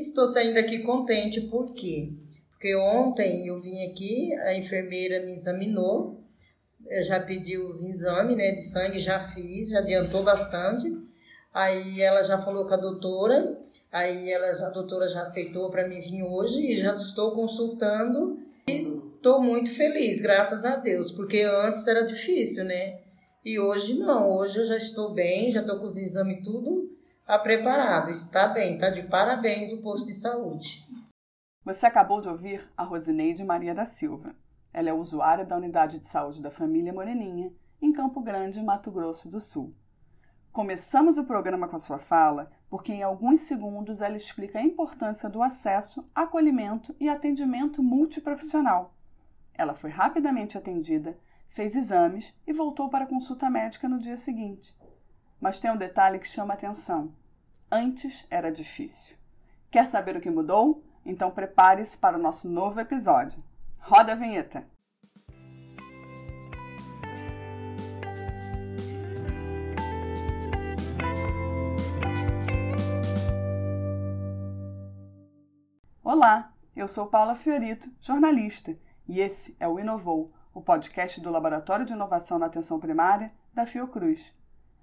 Estou saindo aqui contente, por quê? Porque ontem eu vim aqui, a enfermeira me examinou, já pediu os exames né, de sangue, já fiz, já adiantou bastante. Aí ela já falou com a doutora, aí ela, a doutora já aceitou para mim vir hoje e já estou consultando e estou muito feliz, graças a Deus, porque antes era difícil, né? E hoje não, hoje eu já estou bem, já estou com os exames tudo Está preparado, está bem, está de parabéns o posto de saúde. Você acabou de ouvir a Rosineide Maria da Silva. Ela é usuária da unidade de saúde da família Moreninha, em Campo Grande, Mato Grosso do Sul. Começamos o programa com a sua fala porque, em alguns segundos, ela explica a importância do acesso, acolhimento e atendimento multiprofissional. Ela foi rapidamente atendida, fez exames e voltou para a consulta médica no dia seguinte. Mas tem um detalhe que chama atenção. Antes era difícil. Quer saber o que mudou? Então prepare-se para o nosso novo episódio. Roda a vinheta! Olá, eu sou Paula Fiorito, jornalista, e esse é o Inovou, o podcast do Laboratório de Inovação na Atenção Primária da Fiocruz.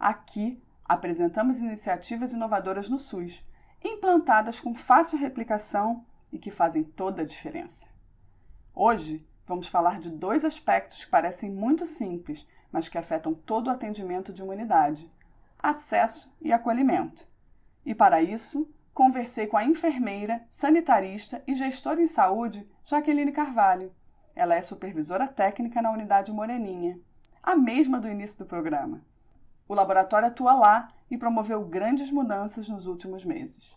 Aqui apresentamos iniciativas inovadoras no SUS, implantadas com fácil replicação e que fazem toda a diferença. Hoje, vamos falar de dois aspectos que parecem muito simples, mas que afetam todo o atendimento de uma unidade: acesso e acolhimento. E para isso, conversei com a enfermeira, sanitarista e gestora em saúde Jaqueline Carvalho. Ela é supervisora técnica na unidade Moreninha, a mesma do início do programa. O laboratório atua lá e promoveu grandes mudanças nos últimos meses.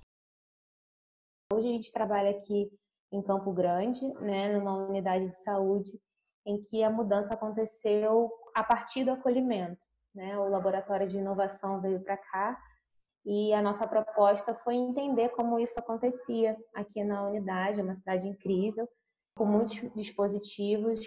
Hoje a gente trabalha aqui em Campo Grande, né, numa unidade de saúde, em que a mudança aconteceu a partir do acolhimento. Né? O laboratório de inovação veio para cá e a nossa proposta foi entender como isso acontecia aqui na unidade, uma cidade incrível, com muitos dispositivos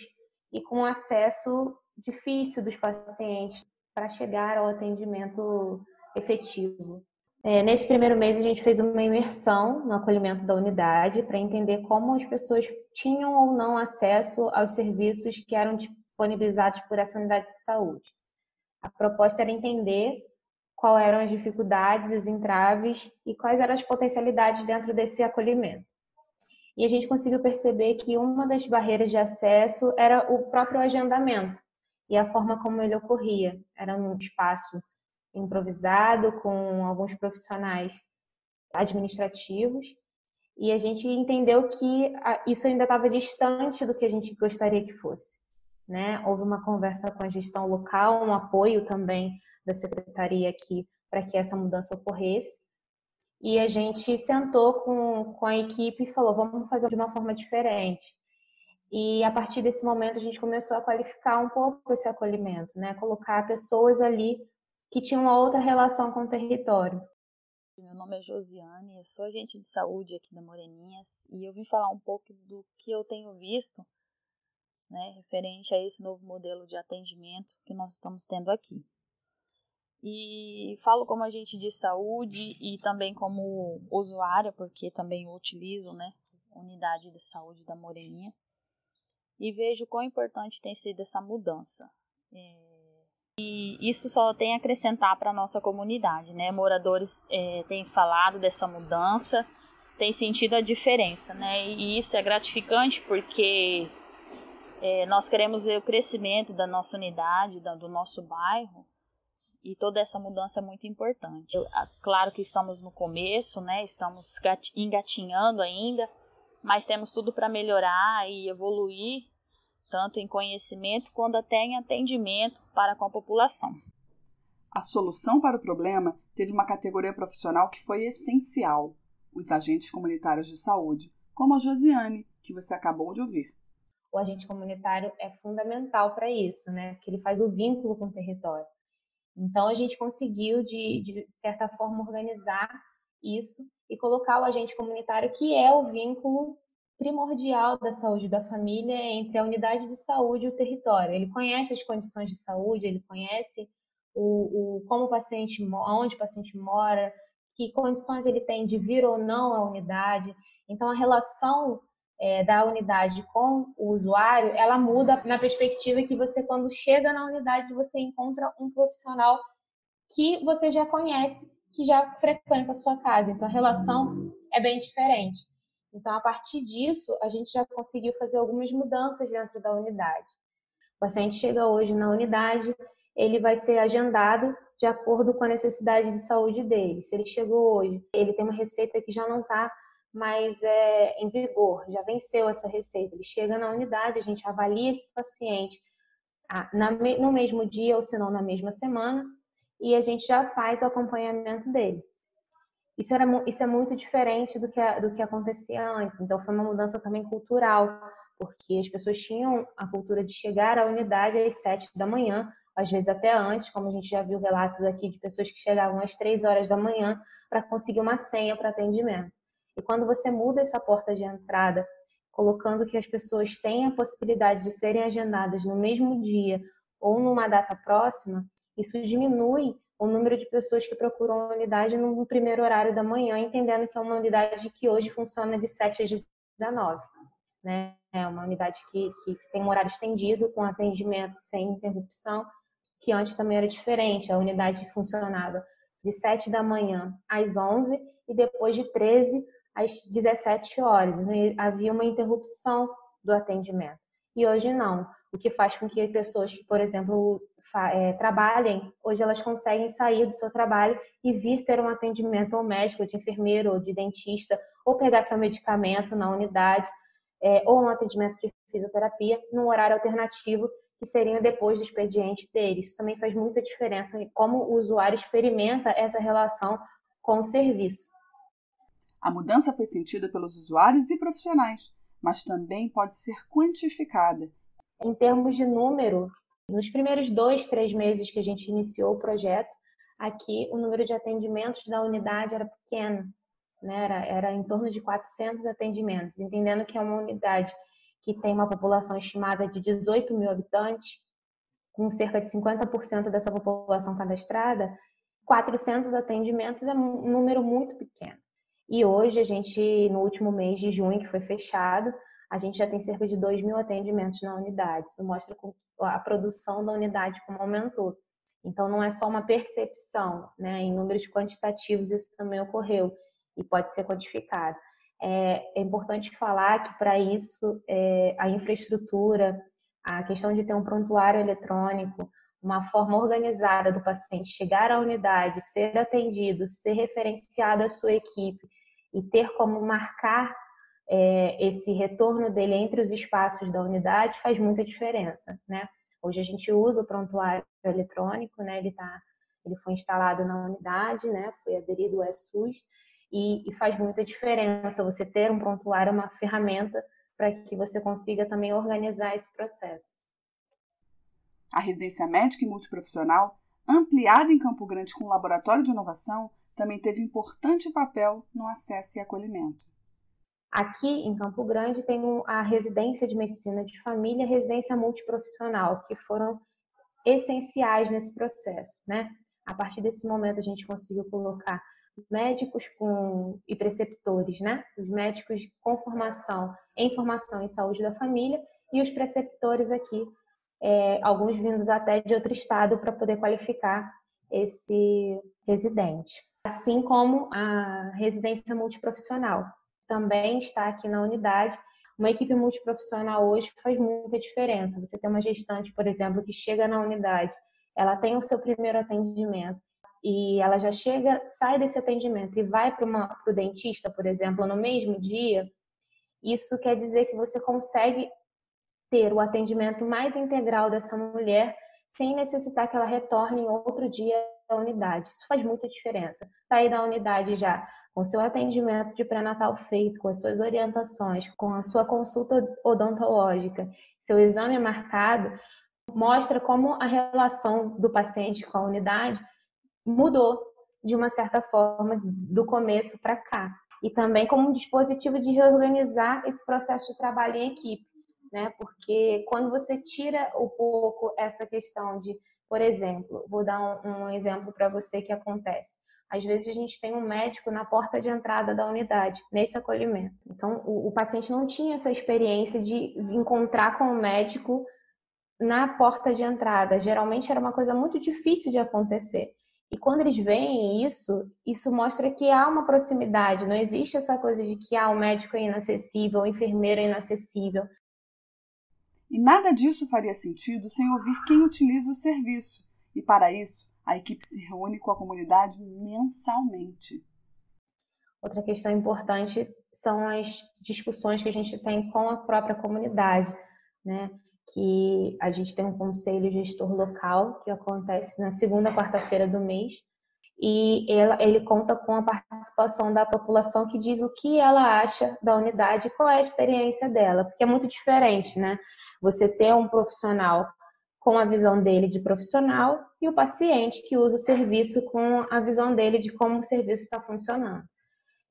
e com acesso difícil dos pacientes para chegar ao atendimento efetivo. É, nesse primeiro mês, a gente fez uma imersão no acolhimento da unidade para entender como as pessoas tinham ou não acesso aos serviços que eram disponibilizados por essa unidade de saúde. A proposta era entender quais eram as dificuldades, os entraves e quais eram as potencialidades dentro desse acolhimento. E a gente conseguiu perceber que uma das barreiras de acesso era o próprio agendamento e a forma como ele ocorria. Era um espaço improvisado com alguns profissionais administrativos e a gente entendeu que isso ainda estava distante do que a gente gostaria que fosse. Né? Houve uma conversa com a gestão local, um apoio também da secretaria aqui para que essa mudança ocorresse. E a gente sentou com, com a equipe e falou: vamos fazer de uma forma diferente. E a partir desse momento a gente começou a qualificar um pouco esse acolhimento, né? Colocar pessoas ali que tinham uma outra relação com o território. Meu nome é Josiane, eu sou agente de saúde aqui da Moreninhas e eu vim falar um pouco do que eu tenho visto, né, referente a esse novo modelo de atendimento que nós estamos tendo aqui. E falo como agente de saúde e também como usuária, porque também utilizo, né, unidade de saúde da Moreninha e vejo quão importante tem sido essa mudança. É, e isso só tem a acrescentar para a nossa comunidade, né? Moradores é, têm falado dessa mudança, têm sentido a diferença, né? E isso é gratificante porque é, nós queremos ver o crescimento da nossa unidade, da, do nosso bairro, e toda essa mudança é muito importante. Claro que estamos no começo, né? Estamos engatinhando ainda, mas temos tudo para melhorar e evoluir, tanto em conhecimento quanto até em atendimento para com a população. A solução para o problema teve uma categoria profissional que foi essencial: os agentes comunitários de saúde, como a Josiane, que você acabou de ouvir. O agente comunitário é fundamental para isso, né? Que ele faz o vínculo com o território. Então a gente conseguiu de, de certa forma organizar isso e colocar o agente comunitário, que é o vínculo primordial da saúde da família entre a unidade de saúde e o território. Ele conhece as condições de saúde, ele conhece o, o como o paciente, onde o paciente mora, que condições ele tem de vir ou não à unidade. Então, a relação é, da unidade com o usuário, ela muda na perspectiva que você, quando chega na unidade, você encontra um profissional que você já conhece, que já frequenta a sua casa. Então, a relação é bem diferente. Então, a partir disso, a gente já conseguiu fazer algumas mudanças dentro da unidade. O paciente chega hoje na unidade, ele vai ser agendado de acordo com a necessidade de saúde dele. Se ele chegou hoje, ele tem uma receita que já não está mais é, em vigor, já venceu essa receita. Ele chega na unidade, a gente avalia esse paciente ah, no mesmo dia ou se não na mesma semana e a gente já faz o acompanhamento dele. Isso, era, isso é muito diferente do que, do que acontecia antes, então foi uma mudança também cultural, porque as pessoas tinham a cultura de chegar à unidade às sete da manhã, às vezes até antes, como a gente já viu relatos aqui de pessoas que chegavam às três horas da manhã para conseguir uma senha para atendimento. E quando você muda essa porta de entrada, colocando que as pessoas têm a possibilidade de serem agendadas no mesmo dia ou numa data próxima, isso diminui o número de pessoas que procuram a unidade no primeiro horário da manhã, entendendo que é uma unidade que hoje funciona de 7 às 19. Né? É uma unidade que, que tem um horário estendido, com atendimento sem interrupção, que antes também era diferente. A unidade funcionava de 7 da manhã às 11 e depois de 13 às 17 horas. Então, havia uma interrupção do atendimento. E hoje não o que faz com que pessoas que, por exemplo, é, trabalhem, hoje elas conseguem sair do seu trabalho e vir ter um atendimento ao médico, de enfermeiro, ou de dentista, ou pegar seu medicamento na unidade, é, ou um atendimento de fisioterapia num horário alternativo, que seria depois do expediente dele. Isso também faz muita diferença em como o usuário experimenta essa relação com o serviço. A mudança foi sentida pelos usuários e profissionais, mas também pode ser quantificada em termos de número, nos primeiros dois, três meses que a gente iniciou o projeto, aqui o número de atendimentos da unidade era pequeno, né? era, era em torno de 400 atendimentos, entendendo que é uma unidade que tem uma população estimada de 18 mil habitantes, com cerca de 50% dessa população cadastrada, 400 atendimentos é um número muito pequeno. E hoje a gente, no último mês de junho, que foi fechado, a gente já tem cerca de 2 mil atendimentos na unidade. Isso mostra a produção da unidade como aumentou. Então, não é só uma percepção, né? Em números quantitativos, isso também ocorreu e pode ser quantificado. É, é importante falar que, para isso, é, a infraestrutura, a questão de ter um prontuário eletrônico, uma forma organizada do paciente chegar à unidade, ser atendido, ser referenciado à sua equipe e ter como marcar é, esse retorno dele entre os espaços da unidade faz muita diferença, né? Hoje a gente usa o prontuário eletrônico, né? Ele tá, ele foi instalado na unidade, né? Foi aderido ao SUS e, e faz muita diferença você ter um prontuário, uma ferramenta para que você consiga também organizar esse processo. A residência médica e multiprofissional, ampliada em Campo Grande com o laboratório de inovação, também teve importante papel no acesso e acolhimento. Aqui em Campo Grande tem a residência de medicina de família, a residência multiprofissional, que foram essenciais nesse processo, né? A partir desse momento a gente conseguiu colocar médicos com e preceptores, né? Os médicos com formação em formação em saúde da família e os preceptores aqui, é, alguns vindos até de outro estado para poder qualificar esse residente, assim como a residência multiprofissional, também está aqui na unidade. Uma equipe multiprofissional hoje faz muita diferença. Você tem uma gestante, por exemplo, que chega na unidade, ela tem o seu primeiro atendimento e ela já chega, sai desse atendimento e vai para o dentista, por exemplo, no mesmo dia, isso quer dizer que você consegue ter o atendimento mais integral dessa mulher sem necessitar que ela retorne em outro dia à unidade. Isso faz muita diferença. Sair da unidade já com seu atendimento de pré-natal feito, com as suas orientações, com a sua consulta odontológica, seu exame marcado, mostra como a relação do paciente com a unidade mudou de uma certa forma do começo para cá. E também como um dispositivo de reorganizar esse processo de trabalho em equipe, né? Porque quando você tira um pouco essa questão de, por exemplo, vou dar um, um exemplo para você que acontece às vezes a gente tem um médico na porta de entrada da unidade, nesse acolhimento. Então, o, o paciente não tinha essa experiência de encontrar com o médico na porta de entrada. Geralmente era uma coisa muito difícil de acontecer. E quando eles veem isso, isso mostra que há uma proximidade, não existe essa coisa de que ah, o médico é inacessível, o enfermeiro é inacessível. E nada disso faria sentido sem ouvir quem utiliza o serviço. E para isso, a equipe se reúne com a comunidade mensalmente. Outra questão importante são as discussões que a gente tem com a própria comunidade, né? Que a gente tem um conselho gestor local que acontece na segunda quarta-feira do mês e ele conta com a participação da população que diz o que ela acha da unidade, qual é a experiência dela, porque é muito diferente, né? Você ter um profissional com a visão dele de profissional e o paciente que usa o serviço com a visão dele de como o serviço está funcionando.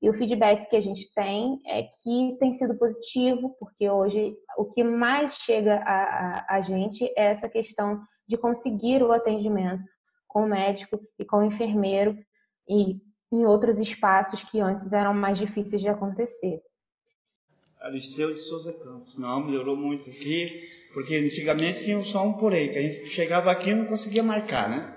E o feedback que a gente tem é que tem sido positivo, porque hoje o que mais chega a, a, a gente é essa questão de conseguir o atendimento com o médico e com o enfermeiro e em outros espaços que antes eram mais difíceis de acontecer. Aristeu de Souza Campos. Não, melhorou muito aqui porque antigamente tinha só um por aí, que a gente chegava aqui e não conseguia marcar, né?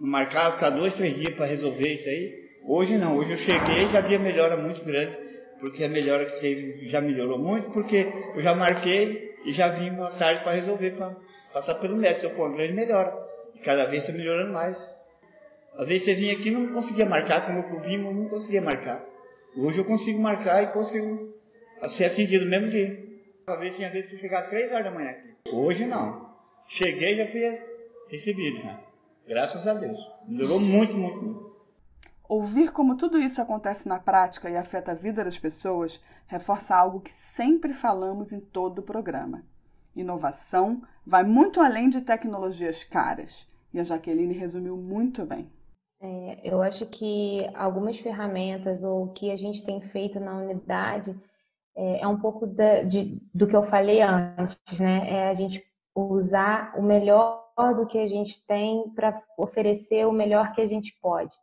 Não marcava, ficar dois, três dias para resolver isso aí. Hoje não, hoje eu cheguei e já vi a melhora muito grande, porque a melhora que teve já melhorou muito, porque eu já marquei e já vim uma tarde para resolver, para passar pelo médico. For uma grande melhora. E cada vez está melhorando mais. Às vezes você vinha aqui e não conseguia marcar, como eu vim, eu não conseguia marcar. Hoje eu consigo marcar e consigo ser atendido mesmo dia. Uma vez tinha vezes que eu chegava três horas da manhã aqui. Hoje não. Cheguei e já fui recebido já. Graças a Deus. Melhorou muito, muito, muito. Ouvir como tudo isso acontece na prática e afeta a vida das pessoas reforça algo que sempre falamos em todo o programa. Inovação vai muito além de tecnologias caras. E a Jaqueline resumiu muito bem. É, eu acho que algumas ferramentas ou o que a gente tem feito na unidade é, é um pouco da, de, do que eu falei antes, né? É a gente usar o melhor do que a gente tem para oferecer o melhor que a gente pode.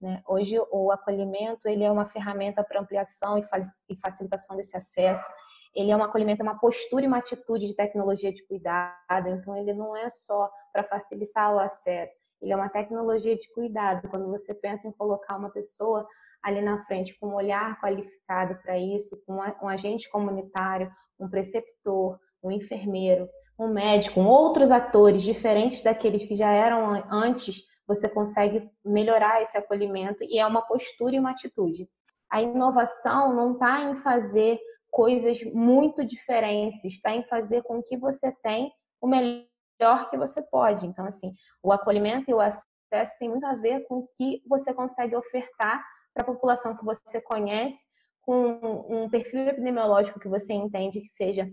Né? Hoje o acolhimento ele é uma ferramenta para ampliação e facilitação desse acesso. Ele é um acolhimento, uma postura e uma atitude de tecnologia de cuidado. Então ele não é só para facilitar o acesso. Ele é uma tecnologia de cuidado. Quando você pensa em colocar uma pessoa ali na frente com um olhar qualificado para isso, com um agente comunitário, um preceptor, um enfermeiro, um médico, outros atores diferentes daqueles que já eram antes, você consegue melhorar esse acolhimento e é uma postura e uma atitude. A inovação não está em fazer coisas muito diferentes, está em fazer com que você tenha o melhor que você pode. Então, assim, o acolhimento e o acesso tem muito a ver com o que você consegue ofertar para a população que você conhece, com um perfil epidemiológico que você entende que seja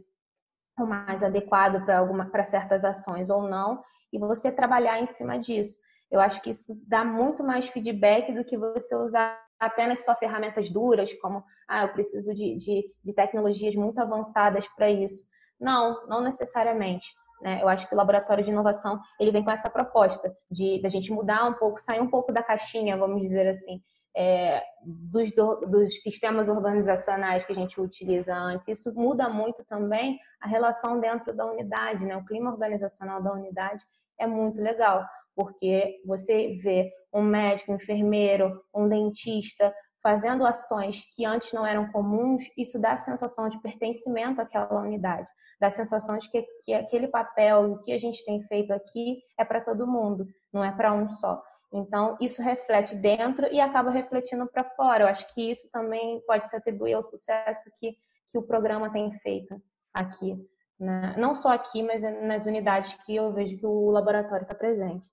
o mais adequado para alguma para certas ações ou não, e você trabalhar em cima disso. Eu acho que isso dá muito mais feedback do que você usar apenas só ferramentas duras, como ah, eu preciso de, de, de tecnologias muito avançadas para isso. Não, não necessariamente. Né? Eu acho que o laboratório de inovação ele vem com essa proposta de da gente mudar um pouco, sair um pouco da caixinha, vamos dizer assim, é, dos, dos sistemas organizacionais que a gente utiliza antes. Isso muda muito também a relação dentro da unidade, né? O clima organizacional da unidade é muito legal, porque você vê um médico, um enfermeiro, um dentista fazendo ações que antes não eram comuns, isso dá a sensação de pertencimento àquela unidade, dá a sensação de que, que aquele papel, o que a gente tem feito aqui é para todo mundo, não é para um só. Então, isso reflete dentro e acaba refletindo para fora. Eu acho que isso também pode se atribuir ao sucesso que, que o programa tem feito aqui. Né? Não só aqui, mas nas unidades que eu vejo que o laboratório está presente.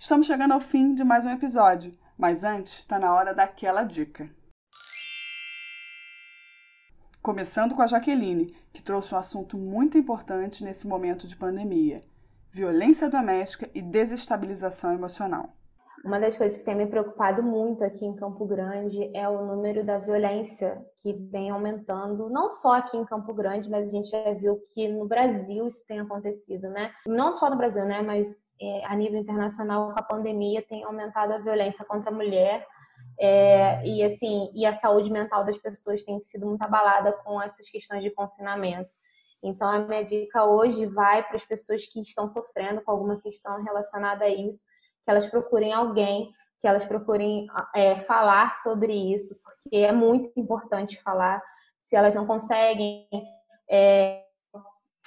Estamos chegando ao fim de mais um episódio, mas antes está na hora daquela dica. Começando com a Jaqueline, que trouxe um assunto muito importante nesse momento de pandemia: violência doméstica e desestabilização emocional. Uma das coisas que tem me preocupado muito aqui em Campo Grande é o número da violência que vem aumentando, não só aqui em Campo Grande, mas a gente já viu que no Brasil isso tem acontecido, né? Não só no Brasil, né? Mas é, a nível internacional, com a pandemia, tem aumentado a violência contra a mulher É, e assim, e a saúde mental das pessoas tem sido muito abalada com essas questões de confinamento. Então, a minha dica hoje vai para as pessoas que estão sofrendo com alguma questão relacionada a isso, que elas procurem alguém, que elas procurem é, falar sobre isso, porque é muito importante falar. Se elas não conseguem é,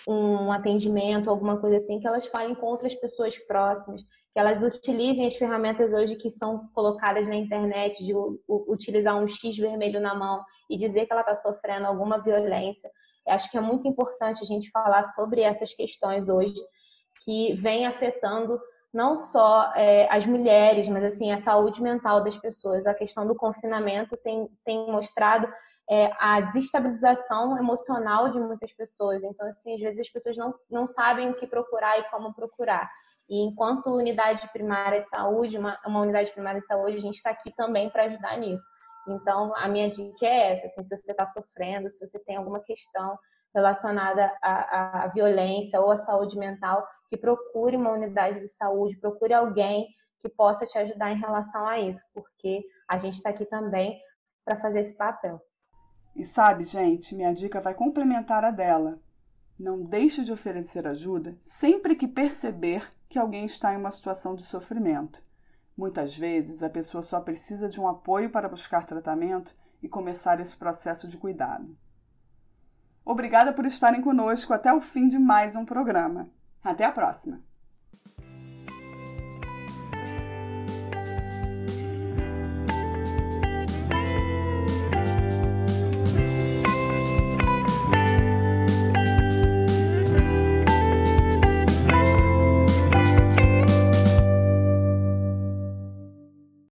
um atendimento, alguma coisa assim, que elas falem com outras pessoas próximas, que elas utilizem as ferramentas hoje que são colocadas na internet, de utilizar um X vermelho na mão e dizer que ela está sofrendo alguma violência. Eu acho que é muito importante a gente falar sobre essas questões hoje, que vem afetando não só é, as mulheres, mas assim a saúde mental das pessoas. A questão do confinamento tem, tem mostrado é, a desestabilização emocional de muitas pessoas. Então, assim, às vezes as pessoas não, não sabem o que procurar e como procurar. E enquanto unidade primária de saúde, uma, uma unidade primária de saúde, a gente está aqui também para ajudar nisso. Então, a minha dica é essa: assim, se você está sofrendo, se você tem alguma questão relacionada à, à, violência ou à saúde mental, que procure uma unidade de saúde, procure alguém que possa te ajudar em relação a isso, porque a gente está aqui também para fazer esse papel. E sabe, gente, minha dica vai complementar a dela. Não deixe de oferecer ajuda sempre que perceber que alguém está em uma situação de sofrimento. Muitas vezes a pessoa só precisa de um apoio para buscar tratamento e começar esse processo de cuidado. Obrigada por estarem conosco até o fim de mais um programa. Até a próxima!